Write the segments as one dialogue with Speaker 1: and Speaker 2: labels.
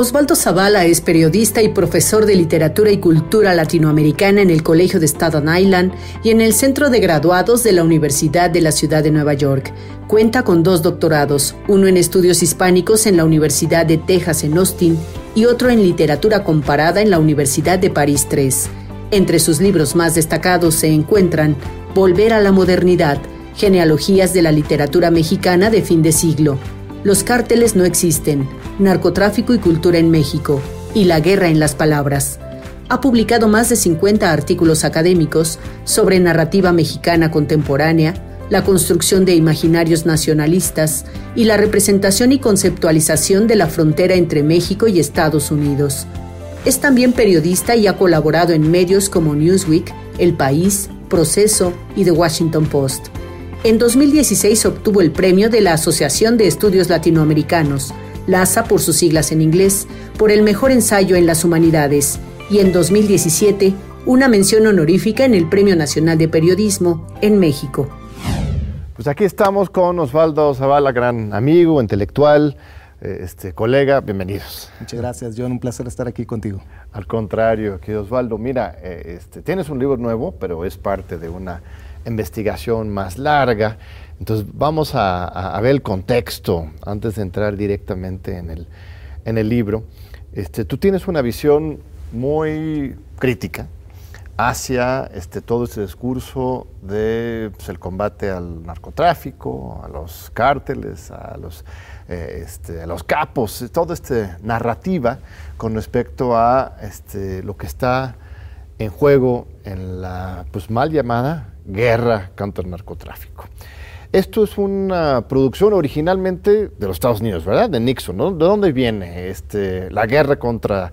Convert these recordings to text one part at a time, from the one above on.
Speaker 1: Osvaldo Zavala es periodista y profesor de literatura y cultura latinoamericana en el Colegio de Staten Island y en el Centro de Graduados de la Universidad de la Ciudad de Nueva York. Cuenta con dos doctorados, uno en estudios hispánicos en la Universidad de Texas en Austin y otro en literatura comparada en la Universidad de París III. Entre sus libros más destacados se encuentran Volver a la modernidad, genealogías de la literatura mexicana de fin de siglo, Los cárteles no existen, Narcotráfico y Cultura en México y La Guerra en las Palabras. Ha publicado más de 50 artículos académicos sobre narrativa mexicana contemporánea, la construcción de imaginarios nacionalistas y la representación y conceptualización de la frontera entre México y Estados Unidos. Es también periodista y ha colaborado en medios como Newsweek, El País, Proceso y The Washington Post. En 2016 obtuvo el premio de la Asociación de Estudios Latinoamericanos, LASA por sus siglas en inglés, por el mejor ensayo en las humanidades y en 2017 una mención honorífica en el Premio Nacional de Periodismo en México.
Speaker 2: Pues aquí estamos con Osvaldo Zavala, gran amigo, intelectual, eh, este, colega, bienvenidos.
Speaker 3: Muchas gracias, John, un placer estar aquí contigo.
Speaker 2: Al contrario, querido Osvaldo, mira, eh, este, tienes un libro nuevo, pero es parte de una investigación más larga entonces vamos a, ver el contexto antes de entrar directamente en el, en el libro. Este, tú tienes una visión muy crítica hacia este, todo este discurso de pues, el combate al narcotráfico, a los cárteles, a los, eh, este, los capos, toda esta narrativa con respecto a este, lo que está en juego en la pues, mal llamada guerra contra el narcotráfico. Esto es una producción originalmente de los Estados Unidos, ¿verdad? De Nixon, ¿no? ¿De dónde viene este, la guerra contra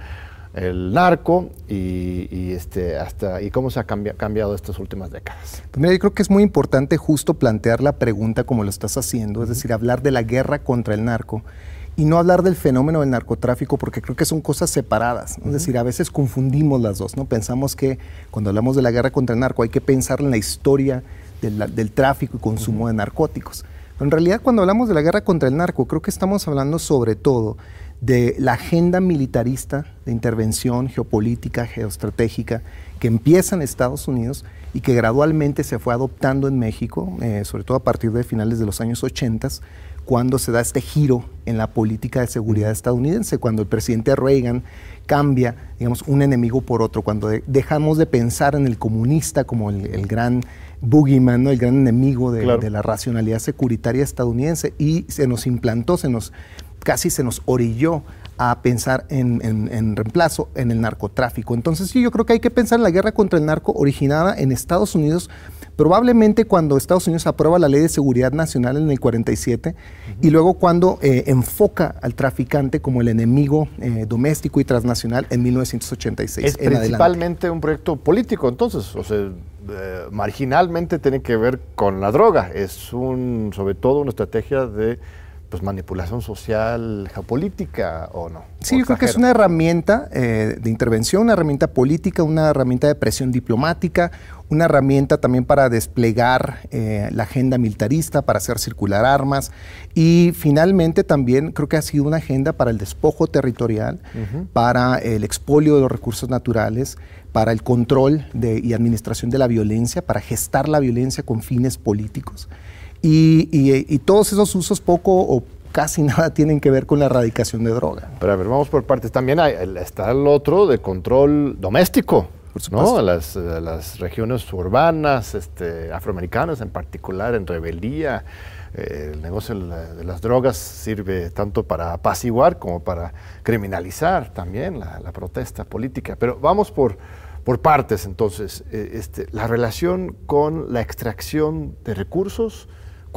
Speaker 2: el narco y, este, hasta, y cómo se ha cambiado estas últimas décadas?
Speaker 3: Pues mira, yo creo que es muy importante justo plantear la pregunta como lo estás haciendo, es decir, hablar de la guerra contra el narco y no hablar del fenómeno del narcotráfico porque creo que son cosas separadas. Es decir, a veces confundimos las dos, ¿no? Pensamos que cuando hablamos de la guerra contra el narco hay que pensar en la historia del, tráfico y consumo de narcóticos. en realidad cuando hablamos de la guerra contra el narco, creo que estamos hablando sobre todo de la agenda militarista de intervención geopolítica, geoestratégica, que empieza en Estados Unidos y que gradualmente se fue adoptando en México, eh, sobre todo a partir de finales de los años 80, cuando se da este giro en la política de seguridad estadounidense, cuando el presidente Reagan cambia, digamos, un enemigo por otro, cuando dejamos de pensar en el comunista como el gran boogeyman, ¿no? el gran enemigo de, la racionalidad securitaria estadounidense y se nos implantó, se nos, casi se nos orilló a pensar en, reemplazo en el narcotráfico. Entonces sí, yo creo que hay que pensar en la guerra contra el narco originada en Estados Unidos, probablemente cuando Estados Unidos aprueba la Ley de Seguridad Nacional en el 47 y luego cuando eh, enfoca al traficante como el enemigo eh, doméstico y transnacional en 1986.
Speaker 2: Es principalmente un proyecto político entonces, o sea eh, marginalmente tiene que ver con la droga. Es un, sobre todo una estrategia de pues, manipulación social, geopolítica o no.
Speaker 3: Sí, yo creo que es una herramienta eh, de intervención, una herramienta política, una herramienta de presión diplomática, una herramienta también para desplegar eh, la agenda militarista, para hacer circular armas y finalmente también creo que ha sido una agenda para el despojo territorial, para el expolio de los recursos naturales, para el control de, y administración de la violencia, para gestar la violencia con fines políticos. Y, todos esos usos poco o casi nada tienen que ver con la erradicación de droga.
Speaker 2: Pero a ver, vamos por partes. También hay, está el otro de control doméstico. ¿no? Las, las regiones urbanas, este, afroamericanas en particular, en rebeldía. Eh, el negocio de las drogas sirve tanto para apaciguar como para criminalizar también la, la protesta política. Pero vamos por, por partes entonces. Eh, este, la relación con la extracción de recursos,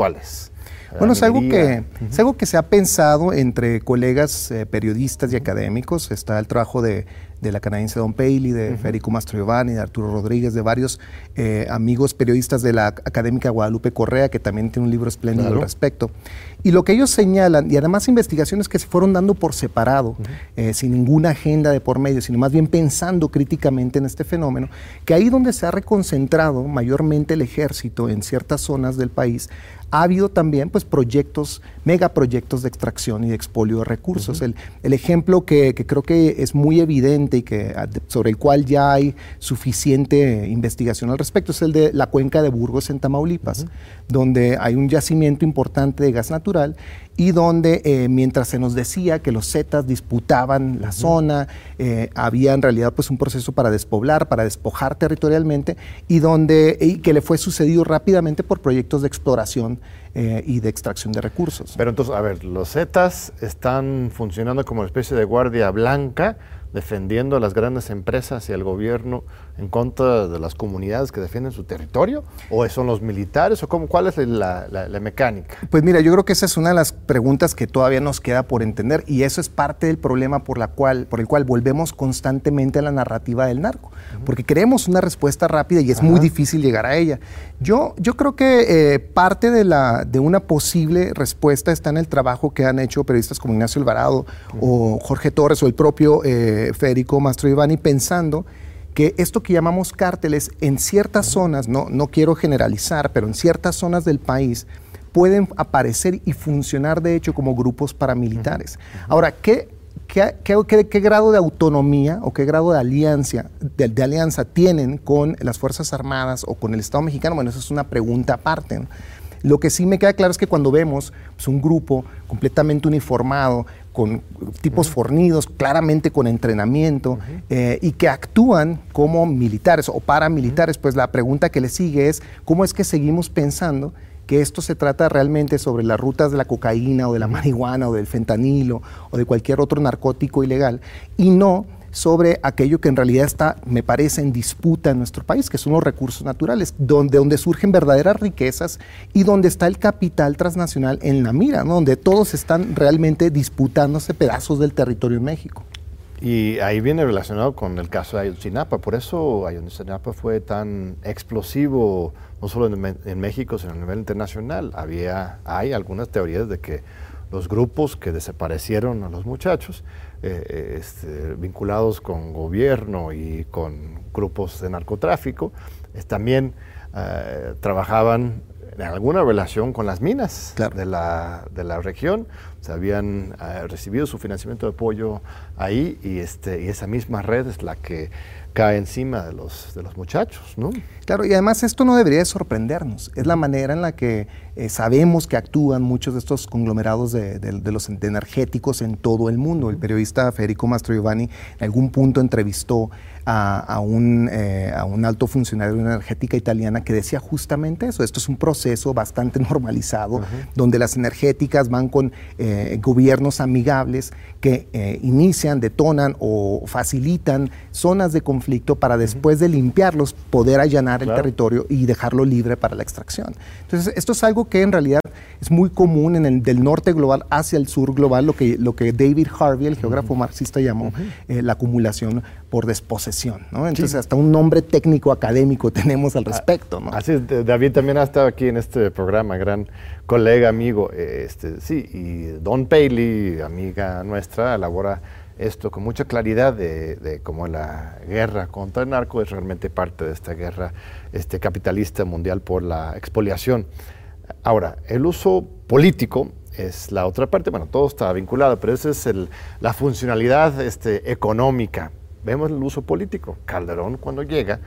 Speaker 2: ¿cuáles?
Speaker 3: Bueno, es algo, que, es algo que se ha pensado entre colegas eh, periodistas y académicos. Está el trabajo de de la canadiense Don Paley, de Federico Mastro Giovanni, de Arturo Rodríguez, de varios eh, amigos periodistas de la académica Guadalupe Correa, que también tiene un libro espléndido al respecto. Y lo que ellos señalan, y además investigaciones que se fueron dando por separado, eh, sin ninguna agenda de por medio, sino más bien pensando críticamente en este fenómeno, que ahí donde se ha reconcentrado mayormente el ejército en ciertas zonas del país, ha habido también también pues proyectos, megaproyectos de extracción y de expolio de recursos. el, ejemplo que, creo que es muy evidente y que, ah, sobre el cual ya hay suficiente investigación al respecto es el de la cuenca de Burgos en Tamaulipas, donde hay un yacimiento importante de gas natural y donde eh, mientras se nos decía que los Zetas disputaban la zona, eh, había en realidad pues un proceso para despoblar, para despojar territorialmente y donde y que le fue sucedido rápidamente por proyectos de exploración eh, y de extracción de recursos.
Speaker 2: Pero entonces, a ver, los Zetas están funcionando como una especie de guardia blanca defendiendo a las grandes empresas y al gobierno en contra de las comunidades que defienden su territorio? ¿O son los militares? ¿O cómo, cuál es la, mecánica?
Speaker 3: Pues mira, yo creo que esa es una de las preguntas que todavía nos queda por entender y eso es parte del problema por, la cual, por el cual volvemos constantemente a la narrativa del narco, porque queremos una respuesta rápida y es muy difícil llegar a ella. Yo, yo creo que eh, parte de, la, de una posible respuesta está en el trabajo que han hecho periodistas como Ignacio Alvarado o Jorge Torres o el propio... Eh, Federico Mastro Ivani pensando que esto que llamamos cárteles en ciertas zonas, no, no quiero generalizar, pero en ciertas zonas del país pueden aparecer y funcionar de hecho como grupos paramilitares. Ahora, ¿qué, qué, qué, grado de autonomía o qué grado de alianza, de, alianza tienen con las Fuerzas Armadas o con el Estado mexicano? Bueno, eso es una pregunta aparte. Lo que sí me queda claro es que cuando vemos pues, un grupo completamente uniformado, con tipos fornidos, claramente con entrenamiento, eh, y que actúan como militares o paramilitares, pues la pregunta que le sigue es, ¿cómo es que seguimos pensando que esto se trata realmente sobre las rutas de la cocaína o de la marihuana o del fentanilo o de cualquier otro narcótico ilegal, y no sobre aquello que en realidad está, me parece, en disputa en nuestro país, que son los recursos naturales, donde, donde surgen verdaderas riquezas y donde está el capital transnacional en la mira, donde todos están realmente disputándose pedazos del territorio en México.
Speaker 2: Y ahí viene relacionado con el caso de Ayotzinapa, por eso Ayotzinapa fue tan explosivo, no solo en, en México, sino a nivel internacional. Había, hay algunas teorías de que los grupos que desaparecieron a los muchachos eh, eh, este, vinculados con gobierno y con grupos de narcotráfico, también eh, trabajaban en alguna relación con las minas de, la, de, la, región. se habían recibido su financiamiento de apoyo ahí y, este, y esa misma red es la que cae encima de los, de los muchachos, ¿no?
Speaker 3: Claro, y además esto no debería sorprendernos. Es la manera en la que eh, sabemos que actúan muchos de estos conglomerados de, los energéticos en todo el mundo. El periodista Federico Mastro Giovanni en algún punto entrevistó a, un, eh, a, un, alto funcionario de una energética italiana que decía justamente eso. Esto es un proceso bastante normalizado, donde las energéticas van con eh, gobiernos amigables que inician, detonan o facilitan zonas de conflicto para después de limpiarlos poder allanar el territorio y dejarlo libre para la extracción. Entonces, esto es algo que en realidad es muy común en el del norte global hacia el sur global, lo que, lo que David Harvey, el geógrafo marxista, llamó eh, la acumulación por desposesión. Entonces, hasta un nombre técnico académico tenemos al ah, respecto.
Speaker 2: Así es, David también ha estado aquí en este programa, gran colega, amigo. Este, sí, y Don Paley, amiga nuestra, elabora esto con mucha claridad de, cómo la guerra contra el narco es realmente parte de esta guerra este, capitalista mundial por la expoliación. Ahora, el uso político es la otra parte, bueno, todo está vinculado, pero esa es la funcionalidad este, económica. Vemos el uso político. Calderón cuando llega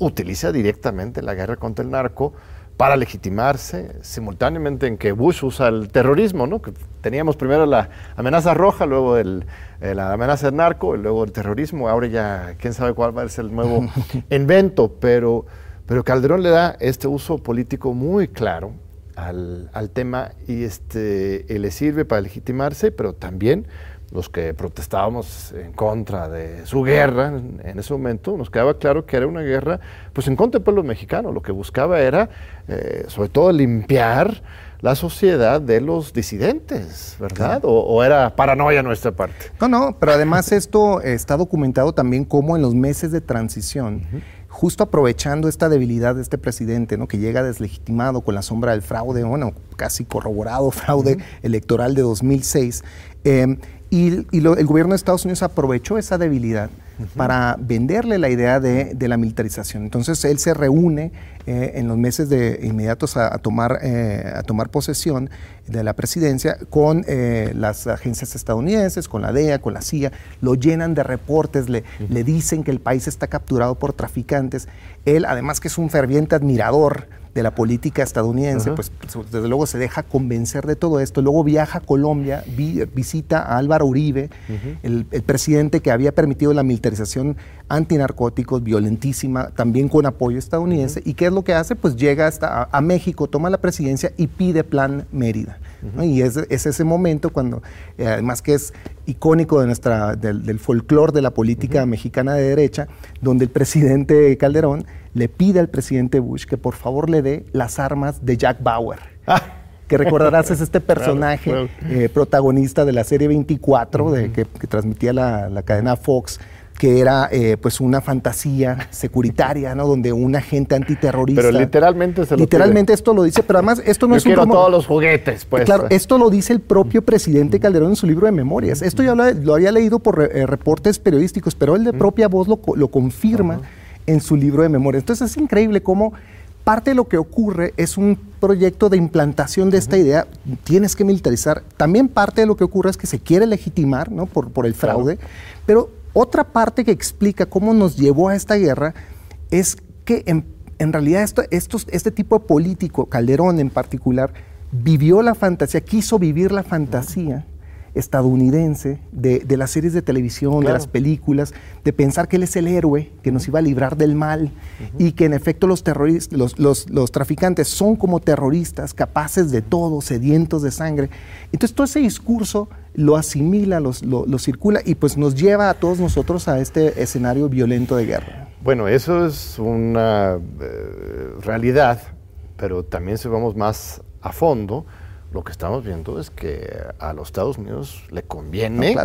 Speaker 2: utiliza directamente la guerra contra el narco para legitimarse, simultáneamente en que Bush usa el terrorismo, ¿no? Que teníamos primero la amenaza roja, luego el, eh, la amenaza del narco, y luego el terrorismo, ahora ya quién sabe cuál va a ser el nuevo invento, pero, pero Calderón le da este uso político muy claro al, al tema y este, le sirve para legitimarse, pero también los que protestábamos en contra de su guerra en, ese momento, nos quedaba claro que era una guerra pues en contra del pueblo mexicano. Lo que buscaba era, eh, sobre todo, limpiar la sociedad de los disidentes, ¿verdad? O, era paranoia nuestra parte?
Speaker 3: No, no, pero además esto está documentado también como en los meses de transición, justo aprovechando esta debilidad de este presidente, ¿no? que llega deslegitimado con la sombra del fraude, bueno, casi corroborado fraude electoral de 2006. Y, el gobierno de Estados Unidos aprovechó esa debilidad para venderle la idea de, la militarización. Entonces él se reúne eh, en los meses de inmediatos a, tomar, eh, a tomar posesión de la presidencia con eh, las agencias estadounidenses, con la DEA, con la CIA, lo llenan de reportes, le, le dicen que el país está capturado por traficantes. Él, además que es un ferviente admirador de la política estadounidense, pues, pues desde luego se deja convencer de todo esto. Luego viaja a Colombia, visita a Álvaro Uribe, el, presidente que había permitido la militarización antinarcóticos violentísima, también con apoyo estadounidense. ¿Y qué es lo que hace? Pues llega hasta a, México, toma la presidencia y pide plan Mérida. Y es, ese momento cuando, eh, además que es icónico de nuestra, del, del folclore de la política mexicana de derecha, donde el presidente Calderón le pide al presidente Bush que por favor le dé las armas de Jack Bauer. Ah. Que recordarás es este personaje eh, protagonista de la serie 24 de, que, transmitía la, cadena Fox que era eh, pues una fantasía securitaria, ¿no? Donde un agente antiterrorista.
Speaker 2: Pero literalmente se
Speaker 3: lo Literalmente esto lo dice, pero además esto no es
Speaker 2: quiero todos los juguetes, pues.
Speaker 3: Claro, esto lo dice el propio presidente Calderón en su libro de memorias. Esto ya lo, había leído por eh, reportes periodísticos, pero él de propia voz lo, lo confirma en su libro de memoria. Entonces es increíble cómo parte de lo que ocurre es un proyecto de implantación de esta idea, tienes que militarizar. También parte de lo que ocurre es que se quiere legitimar ¿no? por, por el fraude, pero otra parte que explica cómo nos llevó a esta guerra es que en, realidad este tipo de político, Calderón en particular, vivió la fantasía, quiso vivir la fantasía estadounidense de, las series de televisión, de las películas, de pensar que él es el héroe que nos iba a librar del mal y que en efecto los, terroristas, los, traficantes son como terroristas, capaces de todo, sedientos de sangre. Entonces todo ese discurso lo asimila, lo, circula y pues nos lleva a todos nosotros a este escenario violento de guerra.
Speaker 2: Bueno, eso es una eh, realidad, pero también si vamos más a fondo, lo que estamos viendo es que a los Estados Unidos le conviene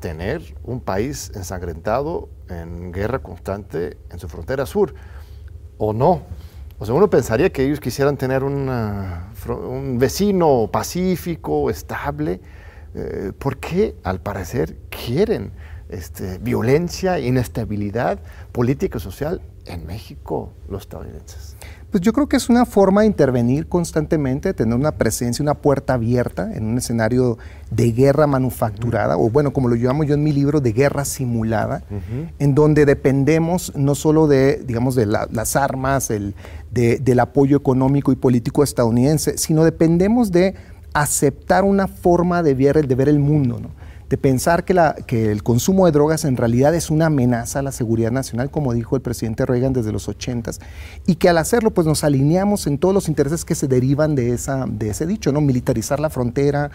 Speaker 2: tener un país ensangrentado en guerra constante en su frontera sur, o no. O sea, uno pensaría que ellos quisieran tener un vecino pacífico, estable, eh, porque al parecer quieren este, violencia, inestabilidad política y social en México los estadounidenses.
Speaker 3: Pues yo creo que es una forma de intervenir constantemente, de tener una presencia, una puerta abierta en un escenario de guerra manufacturada, o bueno, como lo llamo yo en mi libro, de guerra simulada, en donde dependemos no solo de, digamos, de las armas, el, del apoyo económico y político estadounidense, sino dependemos de aceptar una forma de ver, de ver el mundo, ¿no? De pensar que, la, que el consumo de drogas en realidad es una amenaza a la seguridad nacional, como dijo el presidente Reagan desde los 80 y que al hacerlo pues nos alineamos en todos los intereses que se derivan de, esa, de ese dicho, ¿no? Militarizar la frontera,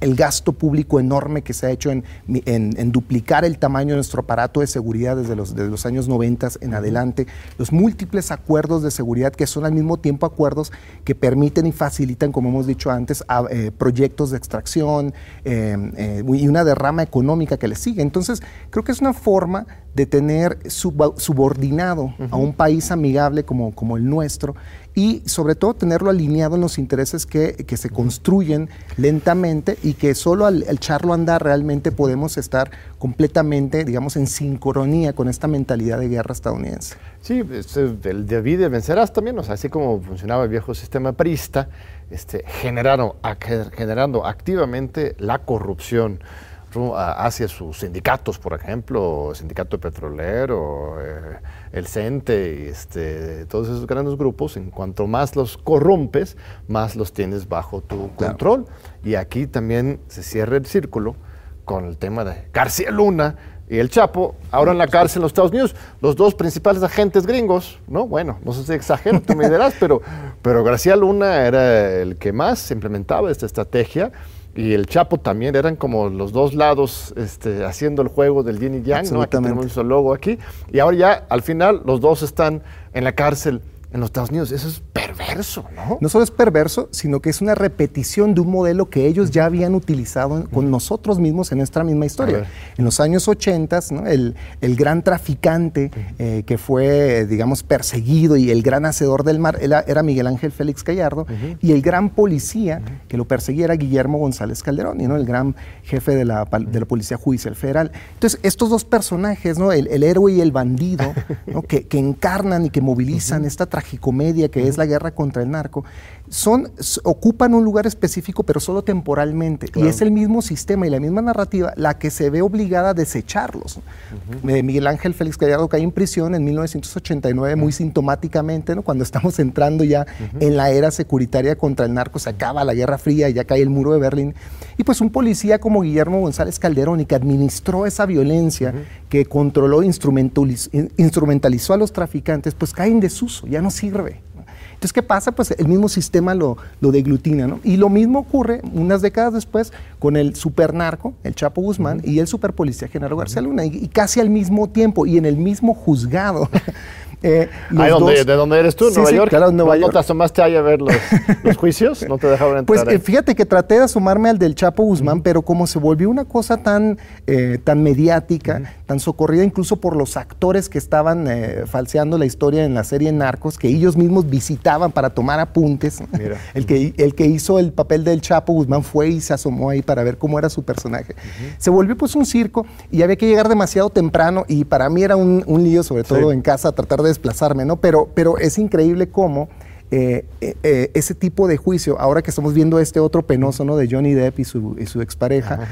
Speaker 3: el gasto público enorme que se ha hecho en, en, duplicar el tamaño de nuestro aparato de seguridad desde los, desde los años 90 en adelante, los múltiples acuerdos de seguridad que son al mismo tiempo acuerdos que permiten y facilitan, como hemos dicho antes, eh, proyectos de extracción eh, eh, y una rama económica que le sigue. Entonces, creo que es una forma de tener subordinado a un país amigable como, como el nuestro y sobre todo tenerlo alineado en los intereses que, se construyen lentamente y que solo al, echarlo a andar realmente podemos estar completamente, digamos, en sincronía con esta mentalidad de guerra estadounidense.
Speaker 2: Sí, este, el de vencerás también, o sea, así como funcionaba el viejo sistema prista, este, generaron, generando activamente la corrupción hacia sus sindicatos, por ejemplo, el sindicato petrolero, eh, el CENTE, este, todos esos grandes grupos, en cuanto más los corrompes, más los tienes bajo tu control. Y aquí también se cierra el círculo con el tema de García Luna y el Chapo, ahora en la cárcel en los Estados Unidos, los dos principales agentes gringos, ¿no? Bueno, no sé si exagero, tú me dirás, pero, pero García Luna era el que más implementaba esta estrategia y el Chapo también eran como los dos lados este, haciendo el juego del yin y yang, ¿no? Aquí tenemos el logo aquí. Y ahora ya al final los dos están en la cárcel en los Estados Unidos. Eso es perverso, ¿no?
Speaker 3: No solo es perverso, sino que es una repetición de un modelo que ellos ya habían utilizado con nosotros mismos en nuestra misma historia. En los años 80, el, el, gran traficante eh, que fue, digamos, perseguido y el gran hacedor del mar era, Miguel Ángel Félix Gallardo, y el gran policía que lo perseguía era Guillermo González Calderón, ¿no? el gran jefe de la, de la Policía Judicial Federal. Entonces, estos dos personajes, ¿no? el, el héroe y el bandido, que, que, encarnan y que movilizan esta tragicomedia que es la guerra contra el narco, son, ocupan un lugar específico, pero solo temporalmente. Y es el mismo sistema y la misma narrativa la que se ve obligada a desecharlos. Eh, Miguel Ángel Félix Gallardo cae en prisión en 1989, muy sintomáticamente, ¿no? cuando estamos entrando ya en la era securitaria contra el narco, se acaba la Guerra Fría y ya cae el muro de Berlín. Y pues un policía como Guillermo González Calderón y que administró esa violencia, que controló, instrumentalizó, instrumentalizó a los traficantes, pues cae en desuso, ya no sirve. Entonces, ¿qué pasa? Pues el mismo sistema lo, lo deglutina, ¿no? Y lo mismo ocurre unas décadas después con el supernarco, el Chapo Guzmán, y el superpolicía Genaro García Luna, y, casi al mismo tiempo y en el mismo juzgado.
Speaker 2: Eh, ¿De dónde eres tú? ¿Nueva York? Claro, Nueva ¿No, York. ¿No te asomaste ahí a ver los, juicios? ¿No te dejaron
Speaker 3: entrar?
Speaker 2: Pues
Speaker 3: eh, fíjate que traté de asomarme al del Chapo Guzmán, pero como se volvió una cosa tan, eh, tan mediática, tan socorrida incluso por los actores que estaban falseando la historia en la serie Narcos, que ellos mismos visitaban para tomar apuntes. el, que, el que hizo el papel del Chapo Guzmán fue y se asomó ahí para ver cómo era su personaje. Se volvió pues un circo y había que llegar demasiado temprano y para mí era un, lío, sobre todo en casa, tratar de desplazarme, ¿no? Pero, pero es increíble cómo eh, eh, eh, ese tipo de juicio, ahora que estamos viendo este otro penoso, ¿no? De Johnny Depp y su, y su expareja,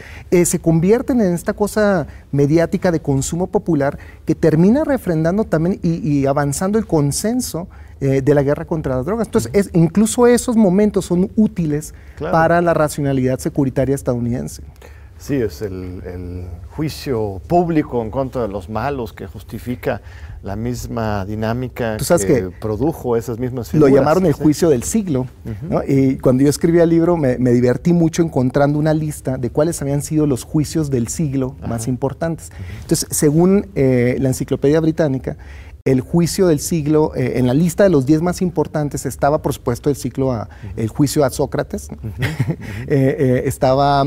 Speaker 3: se convierten en esta cosa mediática de consumo popular que termina refrendando también y, avanzando el consenso de la guerra contra las drogas. Entonces, es, incluso esos momentos son útiles para la racionalidad securitaria estadounidense.
Speaker 2: Sí, es el, juicio público en contra de los malos que justifica la misma dinámica que, produjo esas mismas
Speaker 3: figuras. Lo llamaron el juicio del siglo. Y cuando yo escribí el libro me, divertí mucho encontrando una lista de cuáles habían sido los juicios del siglo más importantes. Entonces, según eh, la Enciclopedia Británica, el juicio del siglo, eh, en la lista de los diez más importantes estaba, por supuesto, el, ciclo a, el juicio a Sócrates, eh, eh, estaba,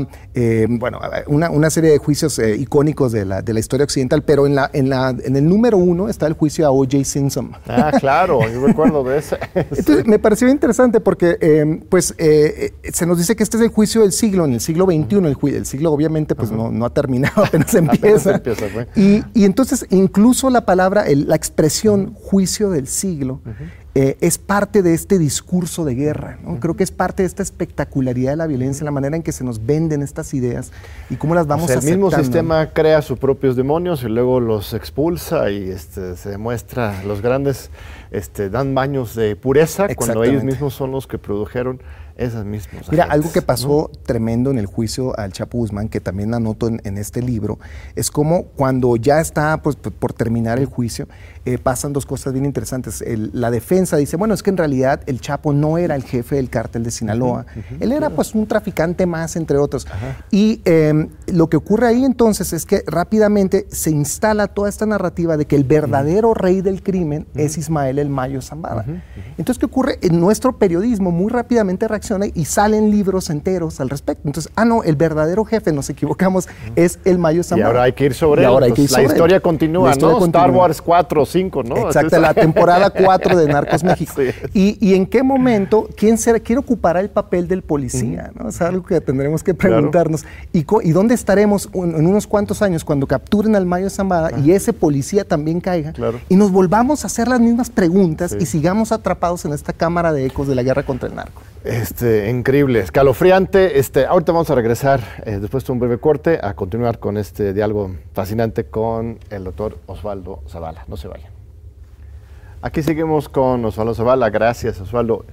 Speaker 3: bueno, una, serie de juicios icónicos de la, de la, historia occidental, pero en, la, en, la, en el número uno está el juicio a O.J. Simpson.
Speaker 2: Ah, claro, yo recuerdo de ese.
Speaker 3: Entonces, me pareció interesante porque, pues, se nos dice que este es el juicio del siglo, en el siglo XXI, el, el, siglo obviamente pues no, no, ha terminado, apenas empieza. empieza y, y, entonces, incluso la palabra, la expresión juicio del siglo eh, es parte de este discurso de guerra. Creo que es parte de esta espectacularidad de la violencia, la manera en que se nos venden estas ideas y cómo las vamos a
Speaker 2: El mismo sistema crea sus propios demonios y luego los expulsa y este, se demuestra, los grandes este, dan baños de pureza cuando ellos mismos son los que produjeron esas mismas.
Speaker 3: Mira, algo que pasó tremendo en el juicio al Chapo Guzmán, que también anoto en, este libro, es como cuando ya está pues, por terminar el juicio, eh, pasan dos cosas bien interesantes. la defensa dice, bueno, es que en realidad el Chapo no era el jefe del cártel de Sinaloa, él era pues un traficante más, entre otros. Y em, lo que ocurre ahí entonces es que rápidamente se instala toda esta narrativa de que el verdadero rey del crimen es Ismael el Mayo Zambada. Entonces, ¿qué ocurre? En nuestro periodismo muy rápidamente reacciona y salen libros enteros al respecto. Entonces, ah, no, el verdadero jefe, nos equivocamos, es el Mayo Zambada.
Speaker 2: Y ahora hay que ir sobre él. la, historia continúa, ¿no? Star Wars 4 ¿no?
Speaker 3: Exacto, la temporada 4 de Narcos México. Y, en qué momento, quién será, quién ocupará el papel del policía? ¿no? Es algo que tendremos que preguntarnos. ¿Y, ¿Y, dónde estaremos en unos cuantos años cuando capturen al Mayo Zambada y ese policía también caiga? Y nos volvamos a hacer las mismas preguntas y sigamos atrapados en esta cámara de ecos de la guerra contra el narco.
Speaker 2: Este, increíble, escalofriante. Este, ahorita vamos a regresar, eh, después de un breve corte, a continuar con este diálogo fascinante con el doctor Osvaldo Zavala. No se vayan. Aquí seguimos con Osvaldo Zavala. Gracias, Osvaldo.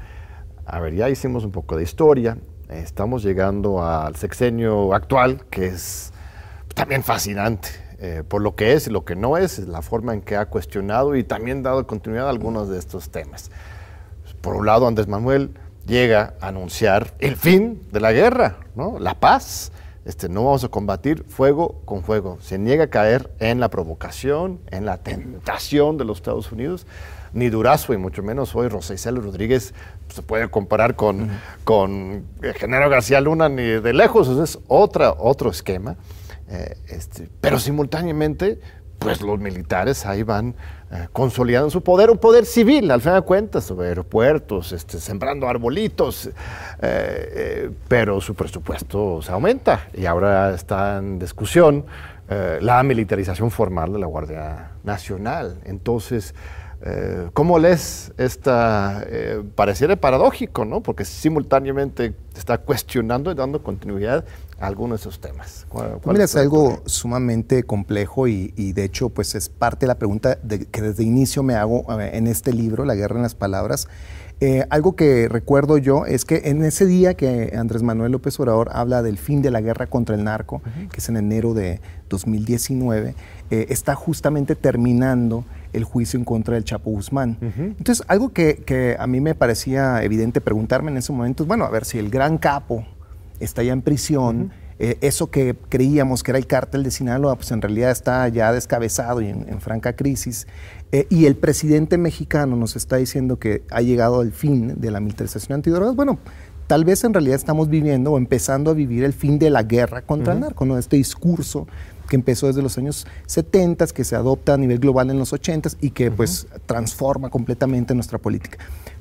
Speaker 2: A ver, ya hicimos un poco de historia. Estamos llegando al sexenio actual, que es también fascinante. Eh, por lo que es y lo que no es, la forma en que ha cuestionado y también dado continuidad a algunos de estos temas. Por un lado, Andrés Manuel llega a anunciar el fin de la guerra, ¿no? la paz. Este, no vamos a combatir fuego con fuego. Se niega a caer en la provocación, en la tentación de los Estados Unidos. ni Durazo y mucho menos hoy José Isela Rodríguez se puede comparar con, con Genaro García Luna ni de lejos, es otra, otro esquema. Eh, este, pero simultáneamente, pues los militares ahí van eh, consolidando su poder, un poder civil, al fin de cuentas, sobre aeropuertos, este, sembrando arbolitos, eh, pero su presupuesto se aumenta y ahora está en discusión la militarización formal de la Guardia Nacional. Entonces, eh, ¿Cómo lees esta? Eh, pareciera paradójico, ¿no? Porque simultáneamente está cuestionando y dando continuidad a algunos de esos temas.
Speaker 3: Mira, es algo sumamente complejo y, de hecho, pues es parte de la pregunta que desde inicio me hago eh, en este libro, La guerra en las palabras. algo que recuerdo yo es que en ese día que Andrés Manuel López Obrador habla del fin de la guerra contra el narco, que es en enero de 2019, está justamente terminando el juicio en contra del Chapo Guzmán. Entonces, algo que, a mí me parecía evidente preguntarme en ese momento es, bueno, a ver, si el gran capo está ya en prisión, eh, eso que creíamos que era el cártel de Sinaloa, pues en realidad está ya descabezado y en, franca crisis, eh, y el presidente mexicano nos está diciendo que ha llegado al fin de la militarización antidrogas, bueno, tal vez en realidad estamos viviendo o empezando a vivir el fin de la guerra contra el narco, ¿no? Este discurso que empezó desde los años 70, que se adopta a nivel global en los 80 y que pues transforma completamente nuestra política.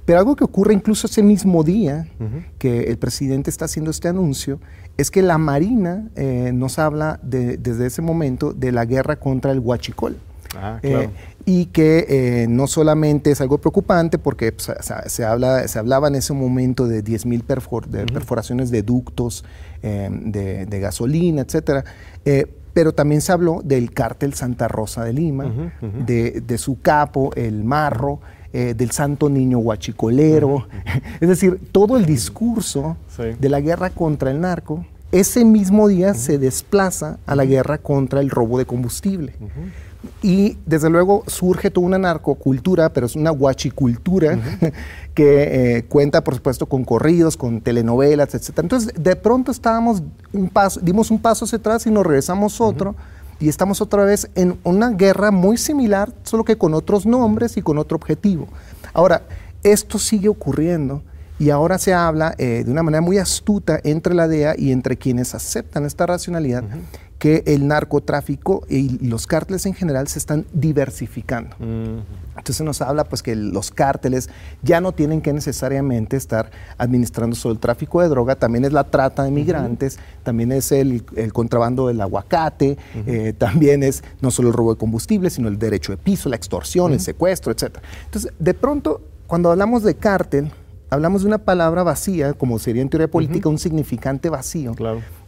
Speaker 3: Pero algo que ocurre incluso ese mismo día que el presidente está haciendo este anuncio es que la Marina eh, nos habla desde ese momento de la guerra contra el huachicol. Ah, eh, y que eh, no solamente es algo preocupante porque pues, se, habla, se hablaba en ese momento de 10.000 perforaciones de ductos de, de, gasolina, etcétera, pero también se habló del cártel Santa Rosa de Lima, De, su capo, el Marro, eh, del Santo Niño Huachicolero. es decir, todo el discurso de la guerra contra el narco, ese mismo día se desplaza a la guerra contra el robo de combustible. Y desde luego surge toda una narcocultura, pero es una huachicultura que eh, cuenta, por supuesto, con corridos, con telenovelas, etc. Entonces, de pronto estábamos un paso, dimos un paso hacia atrás y nos regresamos otro. Y estamos otra vez en una guerra muy similar, solo que con otros nombres y con otro objetivo. Ahora, esto sigue ocurriendo y ahora se habla eh, de una manera muy astuta entre la DEA y entre quienes aceptan esta racionalidad que el narcotráfico y los cárteles en general se están diversificando. Entonces nos habla pues que los cárteles ya no tienen que necesariamente estar administrando solo el tráfico de droga, también es la trata de migrantes, también es el, contrabando del aguacate, eh, también es no solo el robo de combustible, sino el derecho de piso, la extorsión, el secuestro, etc. Entonces, de pronto, cuando hablamos de cártel, hablamos de una palabra vacía, como sería en teoría política un significante vacío,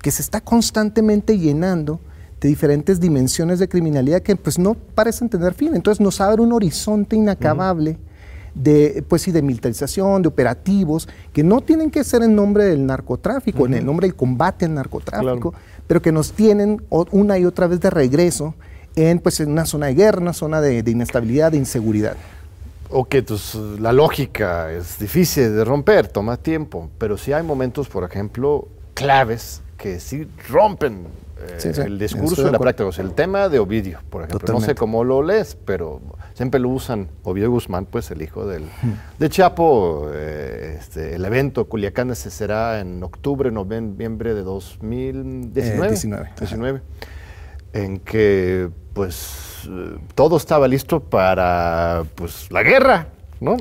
Speaker 3: que se está constantemente llenando de diferentes dimensiones de criminalidad que pues no parecen tener fin. Entonces nos abre un horizonte inacabable de, pues, y de militarización, de operativos, que no tienen que ser en nombre del narcotráfico, en el nombre del combate al narcotráfico, pero que nos tienen una y otra vez de regreso en, pues, en una zona de guerra, una zona de inestabilidad, de inseguridad.
Speaker 2: Ok, entonces la lógica es difícil de romper, toma tiempo, pero sí hay momentos, por ejemplo, claves que sí rompen eh, el discurso y la práctica. O sea, el tema de Ovidio, por ejemplo, no sé cómo lo lees, pero siempre lo usan Ovidio Guzmán, pues el hijo del, de Chapo. Eh, este, el evento Culiacán ese será en octubre, noviembre de 2019. 19. 19 en que pues eh, todo estaba listo para pues, la guerra, ¿no?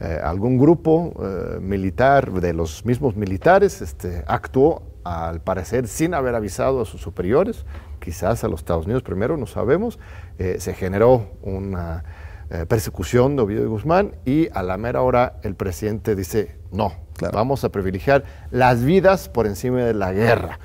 Speaker 2: Eh, algún grupo eh, militar de los mismos militares este, actuó, al parecer, sin haber avisado a sus superiores, quizás a los Estados Unidos primero, no sabemos. se generó una persecución de Ovidio Guzmán y a la mera hora el presidente dice, no, vamos a privilegiar las vidas por encima de la guerra.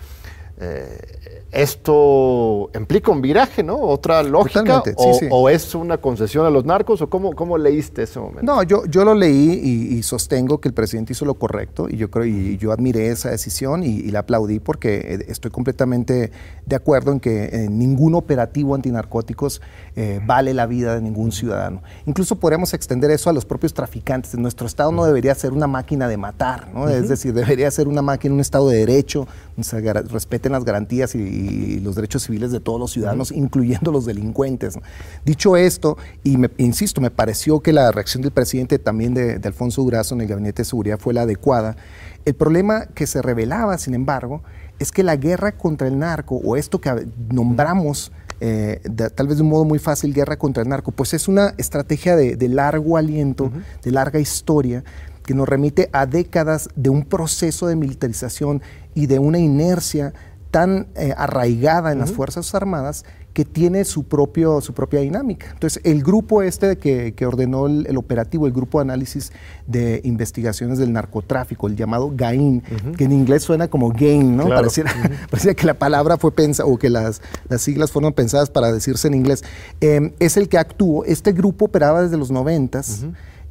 Speaker 2: ¿Esto implica un viraje, no? ¿Otra lógica? O, es una concesión a los narcos? ¿O cómo, cómo leíste ese momento?
Speaker 3: No, yo, yo lo leí y, sostengo que el presidente hizo lo correcto y yo creo y yo admiré esa decisión y, la aplaudí porque eh, estoy completamente de acuerdo en que eh, ningún operativo antinarcóticos eh, vale la vida de ningún ciudadano. Incluso podríamos extender eso a los propios traficantes. Nuestro Estado no debería ser una máquina de matar, ¿no? Es decir, debería ser una máquina, un Estado de derecho, donde se respete respeten las garantías y, los derechos civiles de todos los ciudadanos, incluyendo los delincuentes. Dicho esto, y me, insisto, me pareció que la reacción del presidente también de, de Alfonso Durazo en el Gabinete de Seguridad fue la adecuada. El problema que se revelaba, sin embargo, es que la guerra contra el narco, o esto que nombramos eh, tal vez de un modo muy fácil, guerra contra el narco, pues es una estrategia de, largo aliento, de larga historia, que nos remite a décadas de un proceso de militarización y de una inercia tan eh, arraigada en las Fuerzas Armadas que tiene su, propio, su propia dinámica. Entonces, el grupo este que, que ordenó el, operativo, el Grupo de Análisis de Investigaciones del Narcotráfico, el llamado GAIN, que en inglés suena como GAIN, ¿no? Pareciera, que la palabra fue pensada, o que las, las, siglas fueron pensadas para decirse en inglés. Em, es el que actuó. Este grupo operaba desde los noventas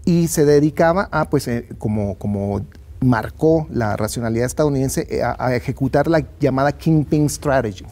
Speaker 3: y se dedicaba a, pues, eh, como, como marcó la racionalidad estadounidense eh, a, ejecutar la llamada Kingpin Strategy.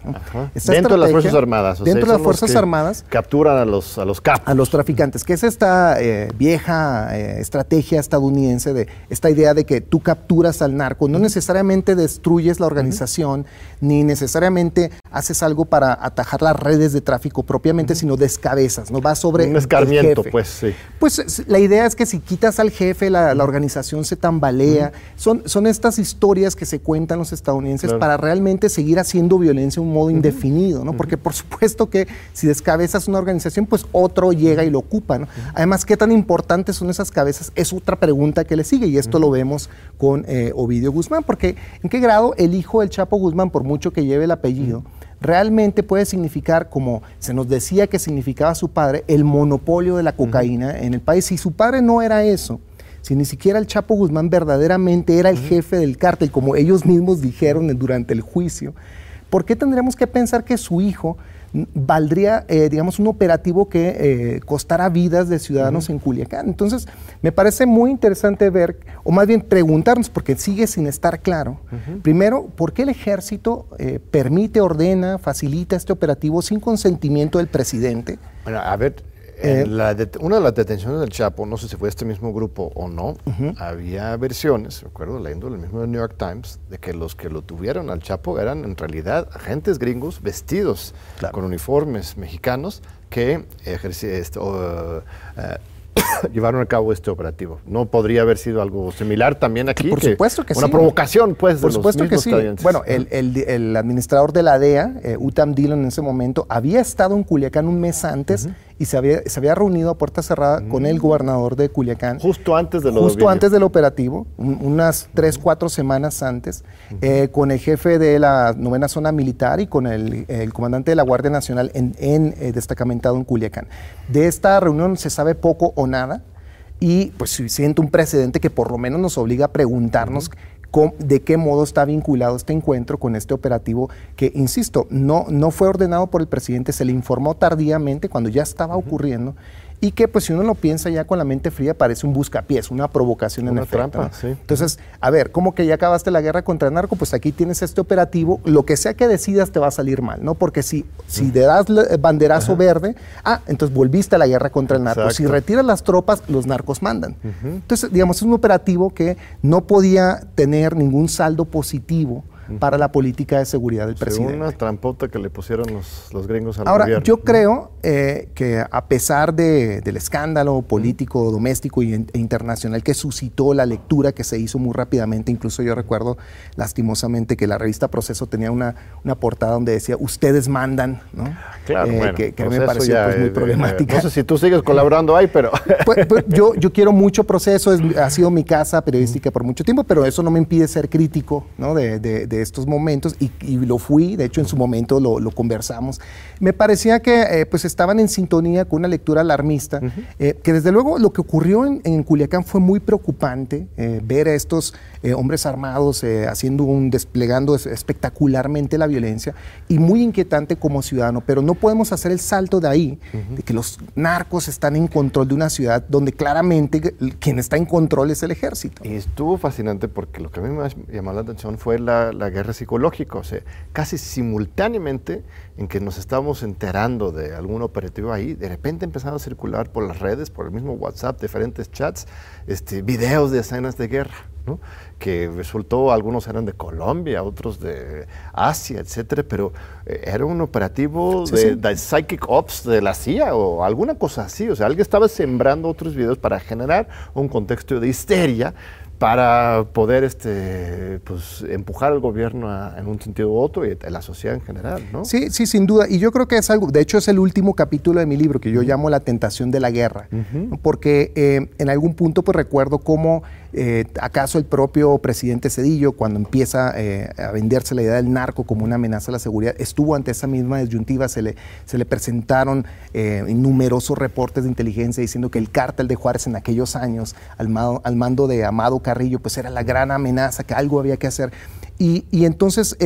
Speaker 2: Dentro de las Fuerzas Armadas.
Speaker 3: dentro de las Fuerzas Armadas.
Speaker 2: Capturan a los, a los capos.
Speaker 3: A los traficantes, que es esta eh, vieja eh, estrategia estadounidense de esta idea de que tú capturas al narco, no necesariamente destruyes la organización, ni necesariamente haces algo para atajar las redes de tráfico propiamente, sino descabezas, ¿no? Va sobre
Speaker 2: Un escarmiento, pues sí.
Speaker 3: Pues la idea es que si quitas al jefe, la, organización se tambalea. Son, son estas historias que se cuentan los estadounidenses para realmente seguir haciendo violencia de un modo indefinido, ¿no? Porque por supuesto que si descabezas una organización, pues otro llega y lo ocupa, ¿no? Además, ¿qué tan importantes son esas cabezas? Es otra pregunta que le sigue y esto lo vemos con eh, Ovidio Guzmán, porque ¿en qué grado el hijo del Chapo Guzmán, por mucho que lleve el apellido, realmente puede significar, como se nos decía que significaba su padre, el monopolio de la cocaína en el país? Si su padre no era eso, si ni siquiera el Chapo Guzmán verdaderamente era el jefe del cártel, como ellos mismos dijeron durante el juicio, ¿por qué tendríamos que pensar que su hijo valdría, eh, digamos, un operativo que eh, costara vidas de ciudadanos en Culiacán? Entonces, me parece muy interesante ver, o más bien preguntarnos, porque sigue sin estar claro, primero, ¿por qué el ejército eh, permite, ordena, facilita este operativo sin consentimiento del presidente?
Speaker 2: Bueno, a ver, eh, una de las detenciones del Chapo, no sé si fue este mismo grupo o no, había versiones, recuerdo leyendo el mismo New York Times, de que los que lo tuvieron al Chapo eran en realidad agentes gringos vestidos con uniformes mexicanos que esto, llevaron a cabo este operativo. ¿No podría haber sido algo similar también aquí?
Speaker 3: Por supuesto que
Speaker 2: sí. Una provocación, pues,
Speaker 3: Por supuesto que sí. Bueno, el, administrador de la DEA, eh, Utam Dillon, en ese momento, había estado en Culiacán un mes antes y se había, se había reunido a puerta cerrada con el mm. gobernador de Culiacán.
Speaker 2: Justo antes del
Speaker 3: Justo antes del operativo, unas tres, cuatro semanas antes, eh, con el jefe de la novena zona militar y con el, comandante de la Guardia Nacional en, en eh, destacamentado en Culiacán. De esta reunión se sabe poco o nada y pues siente un precedente que por lo menos nos obliga a preguntarnos de qué modo está vinculado este encuentro con este operativo que, insisto, no, no fue ordenado por el presidente, se le informó tardíamente cuando ya estaba ocurriendo y que pues si uno lo piensa ya con la mente fría parece un buscapiés, una provocación en efecto. Trampa, sí. Entonces, a ver, ¿cómo que ya acabaste la guerra contra el narco? Pues aquí tienes este operativo, lo que sea que decidas te va a salir mal, ¿no? Porque si, si le das banderazo verde, ah, entonces volviste a la guerra contra el narco. Si retiras las tropas, los narcos mandan. Entonces, digamos, es un operativo que no podía tener ningún saldo positivo para la política de seguridad del presidente.
Speaker 2: una trampota que le pusieron los, gringos al
Speaker 3: Ahora,
Speaker 2: gobierno.
Speaker 3: yo creo eh, que a pesar del escándalo político, doméstico e internacional que suscitó la lectura que se hizo muy rápidamente, incluso yo recuerdo lastimosamente que la revista Proceso tenía una, una portada donde decía, ustedes mandan, ¿no?
Speaker 2: Claro,
Speaker 3: eh, que, a mí me pareció pues, muy problemática.
Speaker 2: no sé si tú sigues colaborando ahí, pero...
Speaker 3: Pues, pues, yo, yo quiero mucho Proceso, ha sido mi casa periodística por mucho tiempo, pero eso no me impide ser crítico ¿no? de, de estos momentos y, lo fui, de hecho en su momento lo, conversamos. Me parecía que eh, pues estaban en sintonía con una lectura alarmista, eh, que desde luego lo que ocurrió en, Culiacán fue muy preocupante, eh, ver a estos hombres armados haciendo un, desplegando espectacularmente la violencia y muy inquietante como ciudadano, pero no podemos hacer el salto de ahí, de que los narcos están en control de una ciudad donde claramente quien está en control es el ejército.
Speaker 2: Y estuvo fascinante porque lo que a mí me llamó la atención fue la, la guerra psicológico, o sea, casi simultáneamente en que nos estábamos enterando de algún operativo ahí, de repente empezaron a circular por las redes, por el mismo WhatsApp, diferentes chats, este, videos de escenas de guerra, ¿no? que resultó, algunos eran de Colombia, otros de Asia, etcétera, pero eh, era un operativo de, de, Psychic Ops de la CIA o alguna cosa así, o sea, alguien estaba sembrando otros videos para generar un contexto de histeria para poder este, pues, empujar al gobierno en un sentido u otro y a la sociedad en general, ¿no?
Speaker 3: Sí, sí, sin duda. Y yo creo que es algo, de hecho es el último capítulo de mi libro que yo llamo La tentación de la guerra, porque eh, en algún punto pues recuerdo cómo eh, ¿Acaso el propio presidente Cedillo, cuando empieza eh, a venderse la idea del narco como una amenaza a la seguridad, estuvo ante esa misma disyuntiva? Se le, se le presentaron eh, numerosos reportes de inteligencia diciendo que el cártel de Juárez en aquellos años, al, al mando de Amado Carrillo, pues era la gran amenaza, que algo había que hacer. Y, y entonces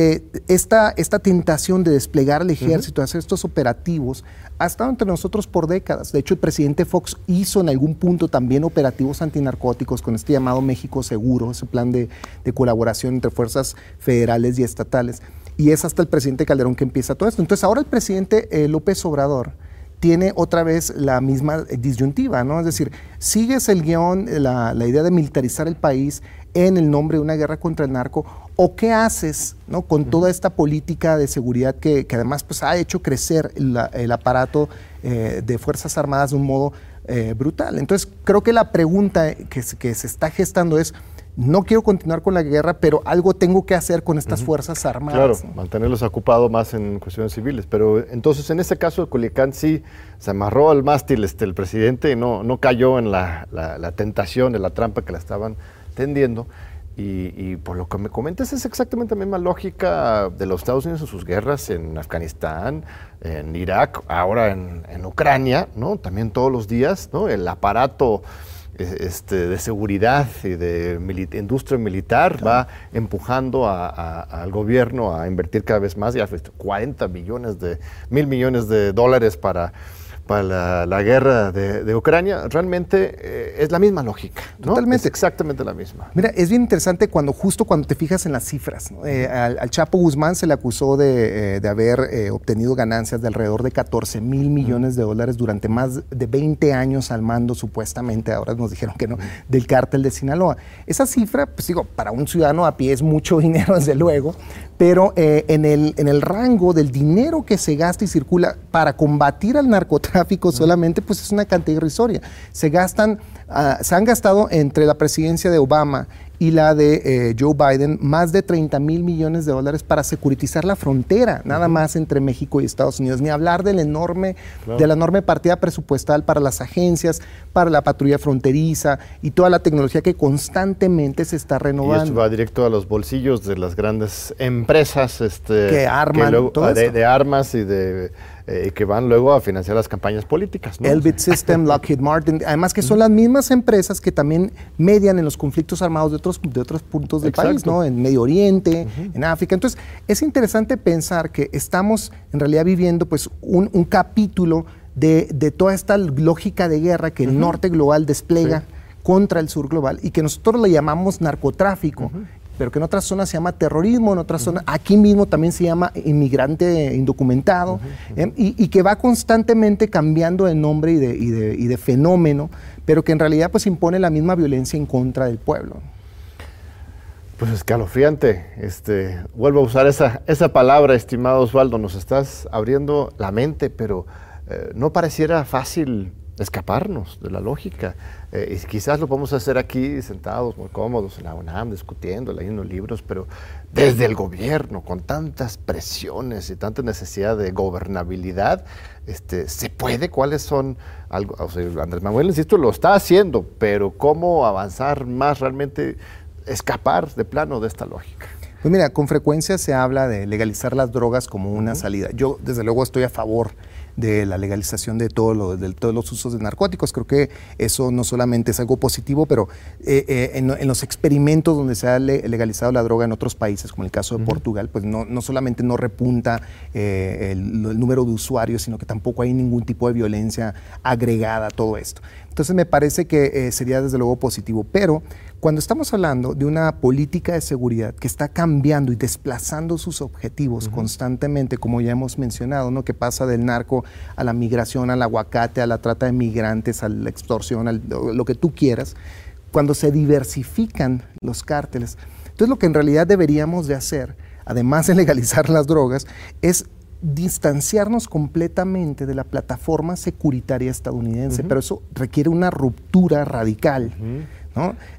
Speaker 3: esta, esta tentación de desplegar el ejército, hacer estos operativos, ha estado entre nosotros por décadas. De hecho, el presidente Fox hizo en algún punto también operativos antinarcóticos con este llamado México Seguro, ese plan de, colaboración entre fuerzas federales y estatales. Y es hasta el presidente Calderón que empieza todo esto. Entonces, ahora el presidente eh, López Obrador tiene otra vez la misma disyuntiva, ¿no? Es decir, sigues el guion, la, idea de militarizar el país en el nombre de una guerra contra el narco, o qué haces ¿no? con toda esta política de seguridad que, además pues, ha hecho crecer el aparato eh, de Fuerzas Armadas de un modo eh, brutal. Entonces, creo que la pregunta que, que se está gestando es, no quiero continuar con la guerra, pero algo tengo que hacer con estas fuerzas armadas.
Speaker 2: Claro, mantenerlos ocupados más en cuestiones civiles. Pero entonces, en este caso de Culiacán, sí se amarró al mástil este, el presidente y no, no cayó en la, la, tentación, en la trampa que la estaban tendiendo. Y, por lo que me comentas, es exactamente la misma lógica de los Estados Unidos en sus guerras en Afganistán, en Irak, ahora en, en Ucrania, ¿no? También todos los días, ¿no? El aparato este, de seguridad y de industria militar va empujando al gobierno a invertir cada vez más, ya 40 millones de, mil millones de dólares para para la, guerra de, Ucrania, realmente eh, es la misma lógica. Totalmente. exactamente la misma.
Speaker 3: Mira, es bien interesante cuando justo cuando te fijas en las cifras. Eh, al, Chapo Guzmán se le acusó de, eh, haber obtenido ganancias de alrededor de 14 mil millones de dólares durante más de 20 años al mando, supuestamente, ahora nos dijeron que no, del cártel de Sinaloa. Esa cifra, pues digo, para un ciudadano a pie es mucho dinero, desde luego, pero en, el, en el rango del dinero que se gasta y circula para combatir al narcotráfico, solamente, pues es una cantidad irrisoria. Se gastan, ah, se han gastado entre la presidencia de Obama y la de eh, Joe Biden más de 30 mil millones de dólares para securitizar la frontera, nada más entre México y Estados Unidos, ni hablar del enorme, de la enorme partida presupuestal para las agencias, para la patrulla fronteriza y toda la tecnología que constantemente se está renovando. Y
Speaker 2: esto va directo a los bolsillos de las grandes empresas este,
Speaker 3: que arman
Speaker 2: de armas y de eh, que van luego a financiar las campañas políticas.
Speaker 3: ¿no? Elbit System, Lockheed Martin, además que son las mismas empresas que también median en los conflictos armados de otros, de otros puntos del país, ¿no? en Medio Oriente, en África. Entonces, es interesante pensar que estamos en realidad viviendo pues, un, capítulo de, de, toda esta lógica de guerra que el norte global despliega. contra el sur global y que nosotros le llamamos narcotráfico pero que en otras zonas se llama terrorismo, en otras zonas, aquí mismo también se llama inmigrante indocumentado, ¿eh? y, que va constantemente cambiando de nombre y de, y, de, fenómeno, pero que en realidad pues impone la misma violencia en contra del pueblo.
Speaker 2: Pues escalofriante. Este, vuelvo a usar esa, esa palabra, estimado Osvaldo. Nos estás abriendo la mente, pero eh, no pareciera fácil escaparnos de la lógica. Eh, y quizás lo podemos hacer aquí sentados muy cómodos en la UNAM, discutiendo, leyendo libros, pero desde el gobierno, con tantas presiones y tanta necesidad de gobernabilidad, este, ¿se puede? ¿Cuáles son? Algo, Andrés Manuel, insisto, lo está haciendo, pero ¿cómo avanzar más realmente, escapar de plano de esta lógica?
Speaker 3: Pues mira, con frecuencia se habla de legalizar las drogas como una salida. Yo, desde luego, estoy a favor de la legalización de, todo de todos los usos de narcóticos. Creo que eso no solamente es algo positivo, pero eh, eh, en, los experimentos donde se ha legalizado la droga en otros países, como el caso de Portugal, pues no, no, solamente no repunta eh, el, número de usuarios, sino que tampoco hay ningún tipo de violencia agregada a todo esto. Entonces me parece que eh, sería desde luego positivo. Pero cuando estamos hablando de una política de seguridad que está cambiando y desplazando sus objetivos constantemente, como ya hemos mencionado, ¿no? que pasa del narco a la migración, al aguacate, a la trata de migrantes, a la extorsión, a lo que tú quieras, cuando se diversifican los cárteles, entonces lo que en realidad deberíamos de hacer, además de legalizar las drogas, es distanciarnos completamente de la plataforma securitaria estadounidense, pero eso requiere una ruptura radical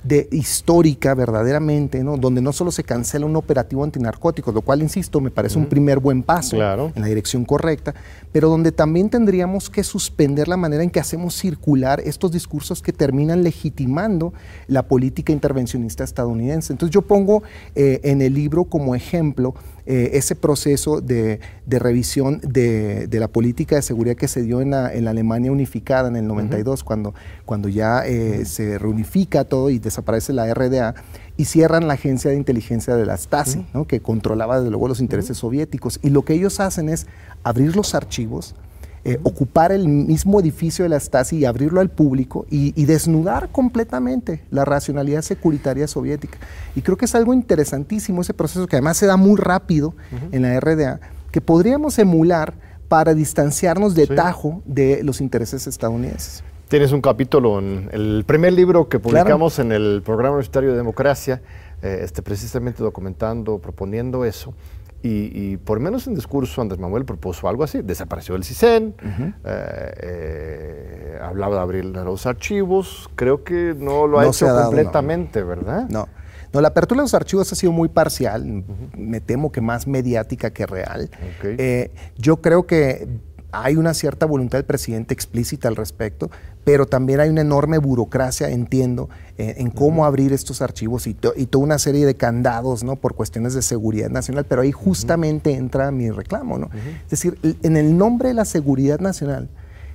Speaker 3: de histórica verdaderamente, ¿no? donde no solo se cancela un operativo antinarcótico, lo cual, insisto, me parece un primer buen paso en la dirección correcta, pero donde también tendríamos que suspender la manera en que hacemos circular estos discursos que terminan legitimando la política intervencionista estadounidense. Entonces yo pongo eh, en el libro como ejemplo eh, ese proceso de, revisión de, la política de seguridad que se dio en la, Alemania unificada en el 92, cuando, cuando ya eh, se reunifica todo y desaparece la RDA y cierran la agencia de inteligencia de la Stasi, que controlaba desde luego los intereses soviéticos. Y lo que ellos hacen es abrir los archivos, eh, ocupar el mismo edificio de la Stasi y abrirlo al público y, desnudar completamente la racionalidad securitaria soviética. Y creo que es algo interesantísimo ese proceso que además se da muy rápido en la RDA, que podríamos emular para distanciarnos de tajo de los intereses estadounidenses.
Speaker 2: Tienes un capítulo en el primer libro que publicamos en el programa universitario de democracia, eh, este, precisamente documentando, proponiendo eso. Y, por menos en discurso Andrés Manuel propuso algo así, desapareció el CISEN, eh, eh, hablaba de abrir los archivos, creo que no lo ha hecho completamente, ¿verdad?
Speaker 3: No. No, la apertura de los archivos ha sido muy parcial, me temo que más mediática que real. Eh, yo creo que hay una cierta voluntad del presidente explícita al respecto, pero también hay una enorme burocracia, entiendo, eh, en cómo abrir estos archivos y, toda una serie de candados, ¿no? Por cuestiones de seguridad nacional, pero ahí justamente entra mi reclamo, ¿no? Es decir, en el nombre de la seguridad nacional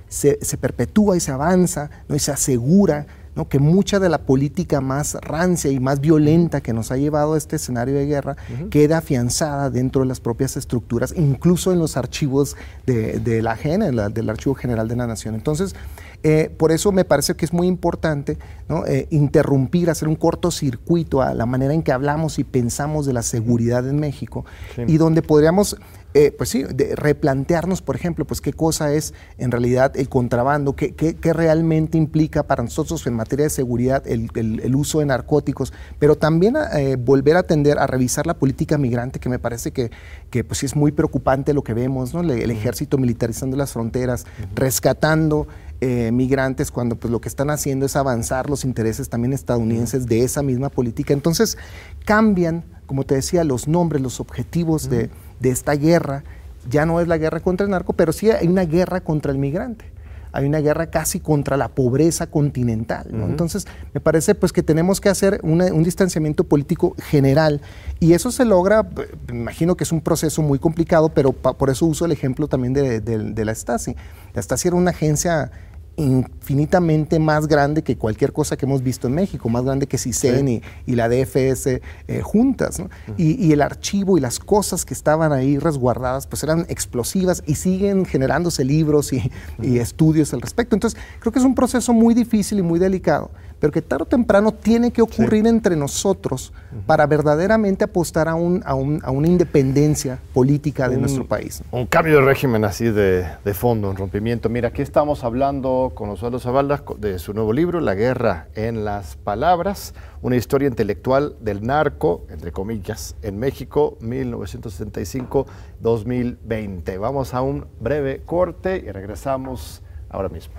Speaker 3: se, perpetúa y se avanza, ¿no? Y se asegura ¿no? que mucha de la política más rancia y más violenta que nos ha llevado a este escenario de guerra queda afianzada dentro de las propias estructuras, incluso en los archivos de, la GEN, del Archivo General de la Nación. Entonces, eh, por eso me parece que es muy importante eh, interrumpir, hacer un cortocircuito a la manera en que hablamos y pensamos de la seguridad en México y donde podríamos eh, pues sí, replantearnos, por ejemplo, pues qué cosa es en realidad el contrabando, qué, qué, realmente implica para nosotros en materia de seguridad el, uso de narcóticos, pero también eh, volver a atender a revisar la política migrante, que me parece que, que pues sí es muy preocupante lo que vemos, ¿no? el, ejército militarizando las fronteras, rescatando eh, migrantes cuando pues lo que están haciendo es avanzar los intereses también estadounidenses de esa misma política. Entonces cambian, como te decía, los nombres, los objetivos de de esta guerra ya no es la guerra contra el narco, pero sí hay una guerra contra el migrante. Hay una guerra casi contra la pobreza continental. Entonces, me parece pues que tenemos que hacer un distanciamiento político general y eso se logra, me imagino que es un proceso muy complicado, pero por eso uso el ejemplo también de, de la Stasi. La Stasi era una agencia infinitamente más grande que cualquier cosa que hemos visto en México, más grande que CISEN y, la DFS eh, juntas. y, el archivo y las cosas que estaban ahí resguardadas pues eran explosivas y siguen generándose libros y, y estudios al respecto. Entonces creo que es un proceso muy difícil y muy delicado pero que tarde o temprano tiene que ocurrir entre nosotros para verdaderamente apostar a, un, a, una independencia política de nuestro país.
Speaker 2: Un cambio de régimen así de, fondo, un rompimiento. Mira, aquí estamos hablando con Osvaldo Zavalda de su nuevo libro, La guerra en las palabras, una historia intelectual del narco, entre comillas, en México, 1975-2020. Vamos a un breve corte y regresamos ahora mismo.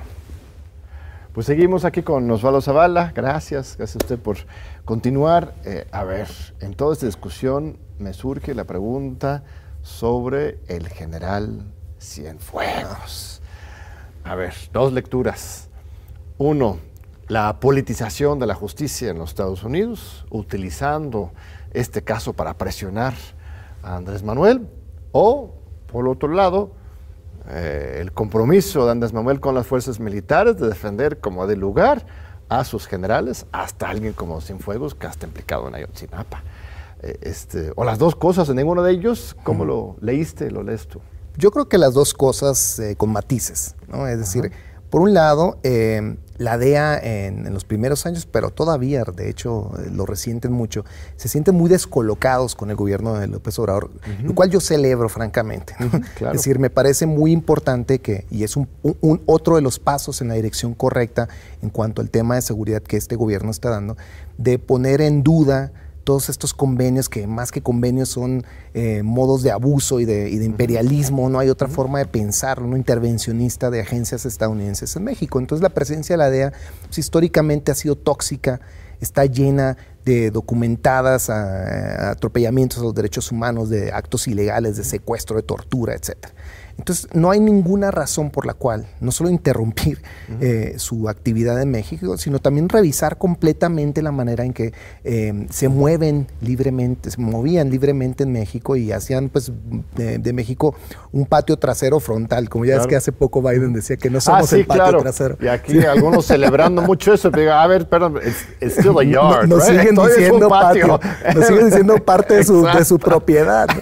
Speaker 2: Pues seguimos aquí con Osvaldo Zavala. Gracias, gracias a usted por continuar. Eh, a ver, en toda esta discusión me surge la pregunta sobre el general Cienfuegos. A ver, dos lecturas. Uno, la politización de la justicia en los Estados Unidos, utilizando este caso para presionar a Andrés Manuel. O, por otro lado, eh, el compromiso de Andrés Manuel con las fuerzas militares de defender como de lugar a sus generales, hasta alguien como Cienfuegos que está implicado en Ayotzinapa. Eh, este, o las dos cosas, en ninguno de ellos, ¿cómo lo leíste, lo lees tú?
Speaker 3: Yo creo que las dos cosas eh, con matices, ¿no? Es decir, Por un lado, eh, la DEA en, los primeros años, pero todavía, de hecho, lo resienten mucho, se sienten muy descolocados con el gobierno de López Obrador, lo cual yo celebro, francamente. Es decir, me parece muy importante que, y es un, otro de los pasos en la dirección correcta en cuanto al tema de seguridad que este gobierno está dando, de poner en duda todos estos convenios que más que convenios son eh, modos de abuso y de, imperialismo, no hay otra forma de pensar, no intervencionista de agencias estadounidenses en México. Entonces la presencia de la DEA pues, históricamente ha sido tóxica, está llena de documentadas atropellamientos a los derechos humanos, de actos ilegales, de secuestro, de tortura, etcétera. Entonces, no hay ninguna razón por la cual no solo interrumpir eh, su actividad en México, sino también revisar completamente la manera en que eh, se mueven libremente, se movían libremente en México y hacían pues de, México un patio trasero frontal, como ya es que hace poco Biden decía que no somos ah, el patio trasero.
Speaker 2: Y aquí algunos celebrando mucho eso, digo, a ver, perdón, it's, still a yard.
Speaker 3: Nos, siguen diciendo patio, nos siguen diciendo parte de su, propiedad.